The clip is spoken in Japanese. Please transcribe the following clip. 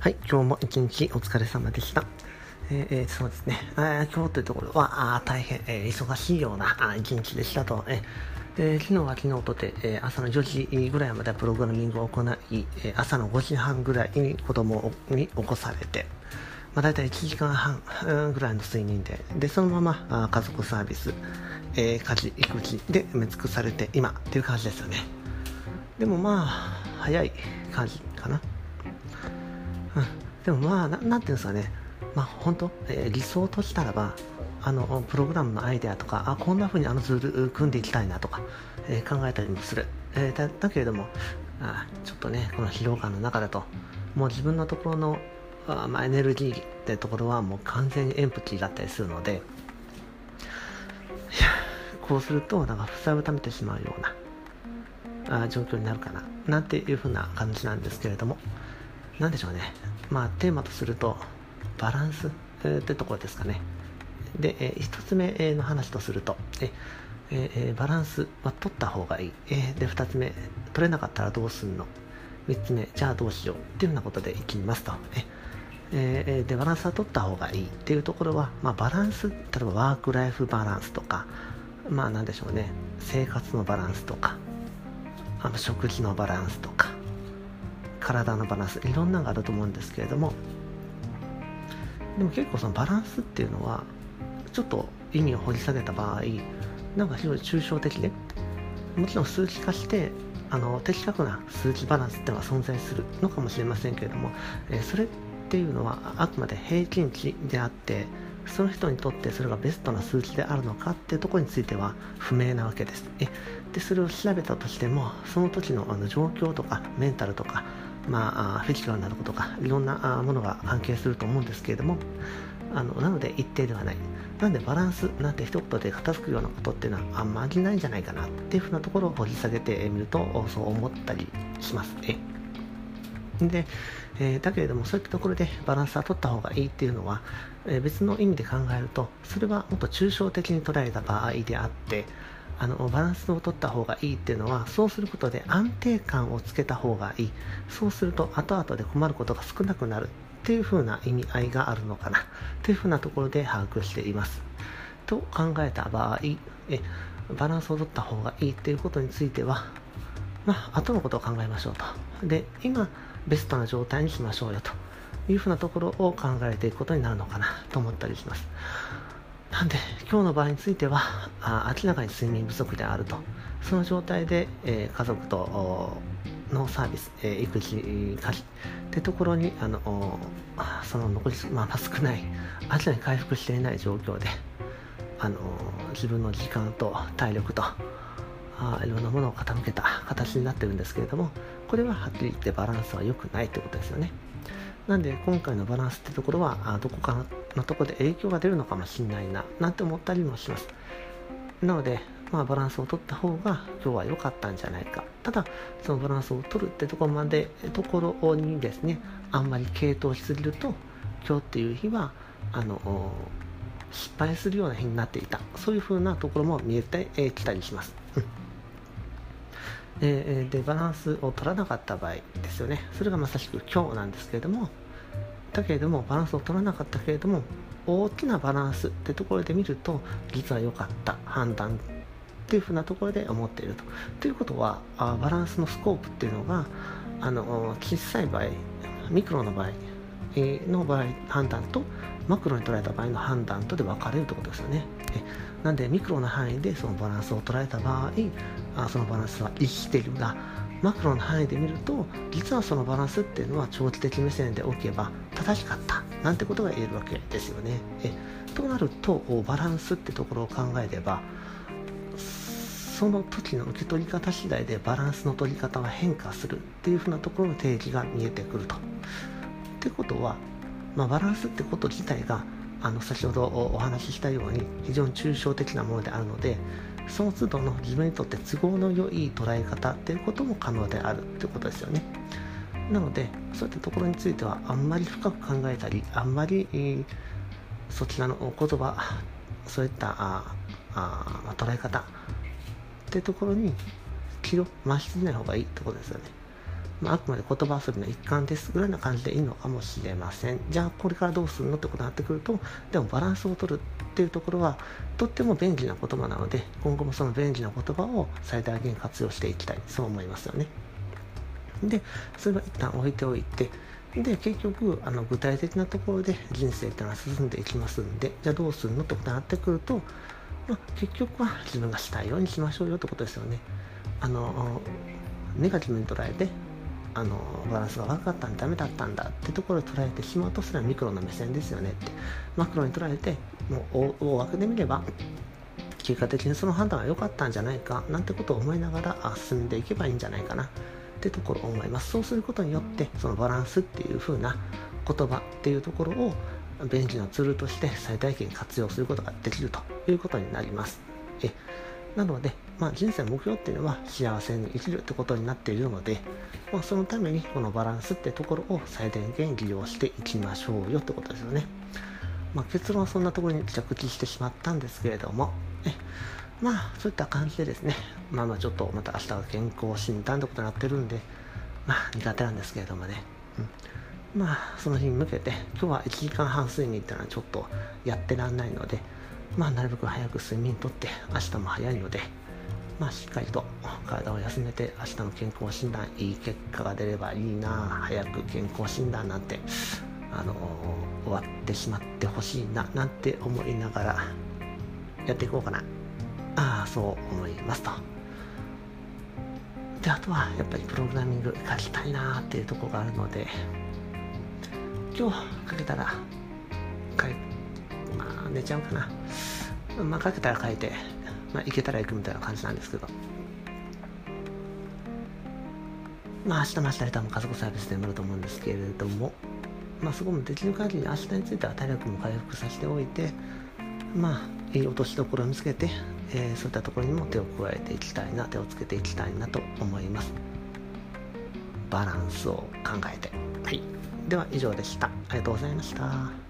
はい、今日も一日お疲れ様でした。えーえそうですね、えー今日というところはあ大変、えー忙しいような一日でしたと、えーえ昨日は昨日とて、えー朝の4時ぐらいまでプログラミングを行い、えー朝の5時半ぐらいに子供に起こされて、まあ、大体1時間半ぐらいの睡眠で、でそのままあ家族サービス、えー家事、育児で埋め尽くされて今っていう感じですよね。でもまあ、早い感じかな。でもまあな、なんていうんですかね、まあ本当、えー理想としたらば、あのプログラムのアイデアとか、あこんな風にあのツール組んでいきたいなとか、えー考えたりもする。えーだだけれどもあ、ちょっとね、この疲労感の中だと、もう自分のところのあまあ、エネルギーってところはもう完全にエンプティーだったりするので、こうすると、なんか負債を溜めてしまうようなあ状況になるかな、なんていう風な感じなんですけれども、なんでしょうね、まあ、テーマとすると、バランス、ってところですかね。で、えー一つ目の話とすると、ええバランスは取った方がいい。えで、二つ目、取れなかったらどうすんの？三つ目、じゃあどうしようっていうようなことでいきますと。えで、バランスは取った方がいいっていうところは、まあ、バランス、例えばワークライフバランスとか、まあ、なんでしょうね、生活のバランスとか、あの食事のバランスとか、体のバランスいろんなのがあると思うんですけれどもでも結構そのバランスっていうのはちょっと意味を掘り下げた場合なんか非常に抽象的でもちろん数値化してあの的確な数値バランスっていうのは存在するのかもしれませんけれども、えーそれっていうのはあくまで平均値であってその人にとってそれがベストな数値であるのかっていうところについては不明なわけです。えでそれを調べたとしてもその時のあの状況とかメンタルとか、まあ、フィジカルなことかいろんなものが関係すると思うんですけれどもあのなので一定ではないなんでバランスなんて一言で片付くようなことっていうのはあんまりないんじゃないかなっていうふうなところを掘り下げてみるとそう思ったりしますね。で、えーだけれどもそういったところでバランスは取った方がいいっていうのは、えー別の意味で考えるとそれはもっと抽象的に捉えた場合であってあのバランスを取った方がいいっていうのはそうすることで安定感をつけた方がいい。そうすると後々で困ることが少なくなるっていう風な意味合いがあるのかな。という風なところで把握しています。と考えた場合えバランスを取った方がいいっていうことについてはまあ後のことを考えましょうと。で今ベストな状態にしましょうよというふうなところを考えていくことになるのかなと思ったりします。なんで今日の場合についてはあ明らかに睡眠不足であると。その状態で、えー家族とのサービス、えー育児家事ってところにあのその残り、まあ、まあ少ない明らかに回復していない状況であの自分の時間と体力とあいろんなものを傾けた形になってるんですけれどもこれははっきり言ってバランスは良くないということですよね。なんで今回のバランスってところはあどこかのところで影響が出るのかもしれないななんて思ったりもします。なので、まあ、バランスを取った方が今日は良かったんじゃないか。ただそのバランスを取るってところまでところにですねあんまり傾倒しすぎると今日っていう日はあの失敗するような日になっていた。そういう風なところも見えてき、たりします、うん。えーでバランスを取らなかった場合ですよねそれがまさしく今日なんですけれどもだけれどもバランスを取らなかったけれども大きなバランスってところで見ると実は良かった判断っていうふうなところで思っていると。ということはあバランスのスコープっていうのがあの小さい場合ミクロの場合の場合判断とマクロに捉えた場合の判断とで分かれるということですよね。なんでミクロの範囲でそのバランスを捉えた場合あそのバランスは生きているがマクロの範囲で見ると実はそのバランスっていうのは長期的目線でおけば正しかったなんてことが言えるわけですよね。えとなるとバランスってところを考えればその時の受け取り方次第でバランスの取り方は変化するっていうふうなところの定義が見えてくると。ってことは、まあ、バランスってこと自体があの先ほどお話ししたように非常に抽象的なものであるのでその都度の自分にとって都合の良い捉え方っていうことも可能であるってことですよね。なのでそういったところについてはあんまり深く考えたりあんまり、そちらの言葉そういったああ捉え方っていうところに気を増しすぎない方がいいってことですよね。まあ、あくまで言葉遊びの一環ですぐらいな感じでいいのかもしれません。じゃあこれからどうするのってことになってくるとでもバランスを取るっていうところはとっても便利な言葉なので今後もその便利な言葉を最大限活用していきたい。そう思いますよね。でそれは一旦置いておいてで結局あの具体的なところで人生っていうのは進んでいきますんでじゃあどうするのってことになってくると、まあ、結局は自分がしたいようにしましょうよってことですよね。あのネガティブに捉えてあのバランスが悪かったんだダメだったんだってところを捉えてしまうとそれはミクロの目線ですよねって。マクロに捉えてもう大枠で見れば結果的にその判断は良かったんじゃないかなんてことを思いながら進んでいけばいいんじゃないかなってところを思います。そうすることによってそのバランスっていう風な言葉っていうところを便利なツールとして最大限活用することができるということになります。えなので、まあ、人生の目標っていうのは幸せに生きるってことになっているので、まあ、そのためにこのバランスってところを最大限利用していきましょうよってことですよね。まあ、結論はそんなところに着地してしまったんですけれども、えまあそういった感じでですね、まあまあちょっとまた明日は健康診断ってことになってるんで、まあ苦手なんですけれどもね、うん、まあその日に向けて今日は1時間半睡眠っていうのはちょっとやってらんないので、まあ、なるべく早く睡眠とって明日も早いので、まあ、しっかりと体を休めて明日の健康診断いい結果が出ればいいな早く健康診断なんて、あの、終わってしまってほしいななんて思いながらやっていこうかな。ああそう思いますと。であとはやっぱりプログラミング書きたいなっていうとこがあるので今日かけたら書いまあ寝ちゃうかな。まあ、かけたら書いて、まあ、行けたら行くみたいな感じなんですけど。まあ、明日も明日多分家族サービスでなると思うんですけれども、まあ、そこもできる限り明日については体力も回復させておいて、まあ、いい落としどころを見つけて、えー、そういったところにも手を加えていきたいな、手をつけていきたいなと思います。バランスを考えて。はい。では以上でした。ありがとうございました。